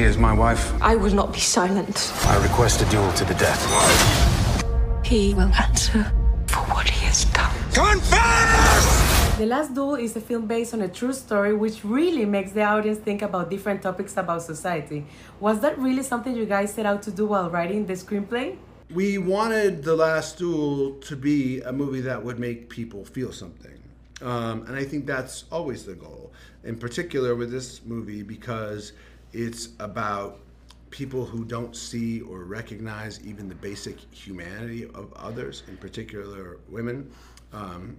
She is my wife. I will not be silent. I request a duel to the death. He will answer for what he has done. Confess! The Last Duel is a film based on a true story which really makes the audience think about different topics about society. Was that really something you guys set out to do while writing the screenplay? We wanted The Last Duel to be a movie that would make people feel something. Um, and I think that's always the goal, in particular with this movie, because it's about people who don't see or recognize even the basic humanity of others, in particular women. Um,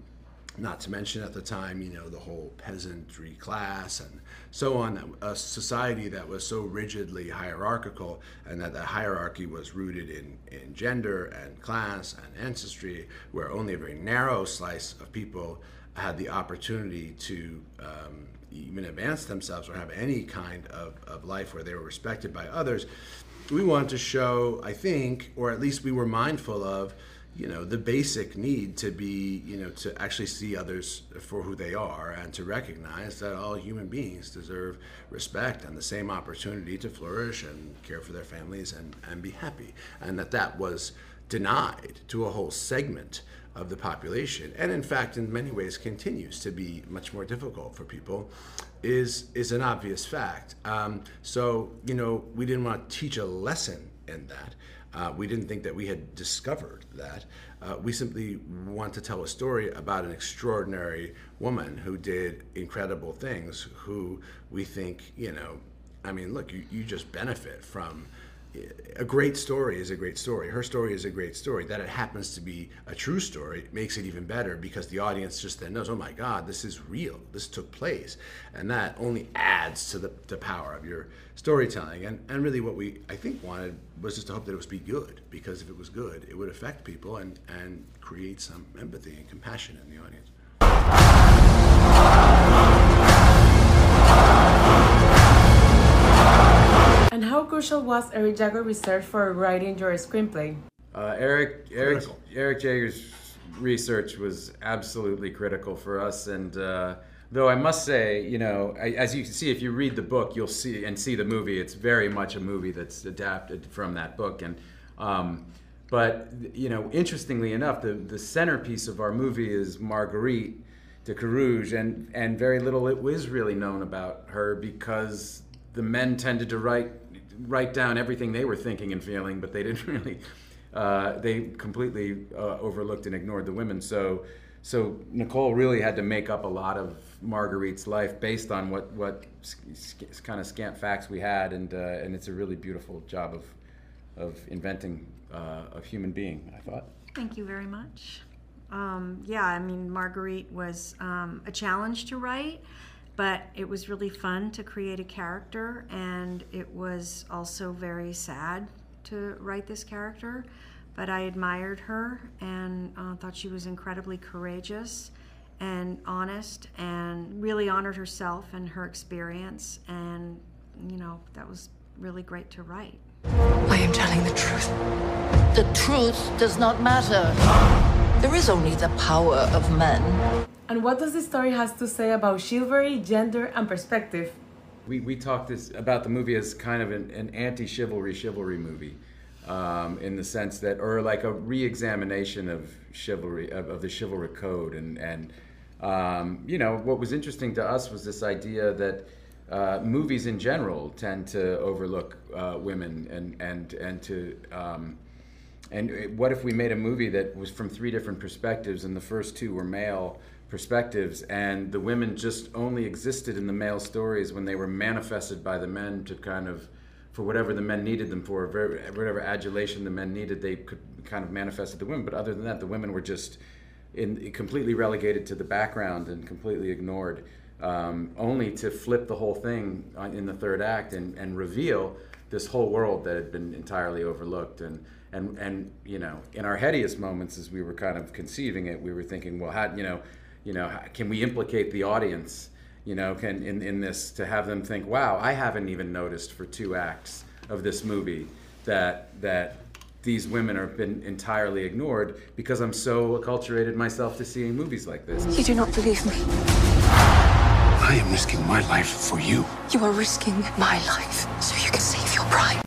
not to mention at the time, you know, the whole peasantry class and so on, a society that was so rigidly hierarchical, and that the hierarchy was rooted in, in gender and class and ancestry, where only a very narrow slice of people had the opportunity to um, even advance themselves or have any kind of, of life where they were respected by others. We wanted to show, I think, or at least we were mindful of, you know, the basic need to be, you know, to actually see others for who they are and to recognize that all human beings deserve respect and the same opportunity to flourish and care for their families and, and be happy. And that that was denied to a whole segment of the population, and in fact, in many ways, continues to be much more difficult for people, is is an obvious fact. Um, so you know, we didn't want to teach a lesson in that. Uh, we didn't think that we had discovered that. Uh, we simply want to tell a story about an extraordinary woman who did incredible things. Who we think, you know, I mean, look, you, you just benefit from a great story is a great story. Her story is a great story. That it happens to be a true story makes it even better because the audience just then knows, oh my God, this is real. This took place. And that only adds to the, the power of your storytelling. And, and really, what we, I think, wanted was just to hope that it was be good because if it was good, it would affect people and, and create some empathy and compassion in the audience. Crucial was Eric Jager research for writing your screenplay? Uh, Eric Eric Eric Jager's research was absolutely critical for us, and uh, though I must say, you know, I, as you can see, if you read the book, you'll see and see the movie. It's very much a movie that's adapted from that book, and um, but you know, interestingly enough, the the centerpiece of our movie is Marguerite de Carrouges, and and very little it was really known about her because the men tended to write write down everything they were thinking and feeling, but they didn't really. Uh, they completely uh, overlooked and ignored the women. So, so Nicole really had to make up a lot of Marguerite's life based on what what kind of scant facts we had, and uh, and it's a really beautiful job of of inventing uh, a human being. I thought. Thank you very much. Um, yeah, I mean Marguerite was um, a challenge to write but it was really fun to create a character and it was also very sad to write this character but i admired her and uh, thought she was incredibly courageous and honest and really honored herself and her experience and you know that was really great to write. I am telling the truth. The truth does not matter is only the power of men and what does the story has to say about chivalry, gender, and perspective? We, we talked this, about the movie as kind of an, an anti-chivalry chivalry movie, um, in the sense that, or like a re-examination of chivalry of, of the chivalric code, and and um, you know what was interesting to us was this idea that. Uh, movies in general tend to overlook uh, women and and and to um, and what if we made a movie that was from three different perspectives and the first two were male perspectives, and the women just only existed in the male stories when they were manifested by the men to kind of, for whatever the men needed them for, whatever adulation the men needed, they could kind of manifested the women. But other than that, the women were just in, completely relegated to the background and completely ignored, um, only to flip the whole thing in the third act and, and reveal this whole world that had been entirely overlooked. And and and you know, in our headiest moments, as we were kind of conceiving it, we were thinking, well, how you know you know, can we implicate the audience, you know, can in, in this to have them think, wow, I haven't even noticed for two acts of this movie that that these women have been entirely ignored because I'm so acculturated myself to seeing movies like this. You do not believe me. I am risking my life for you. You are risking my life so you can save Prime.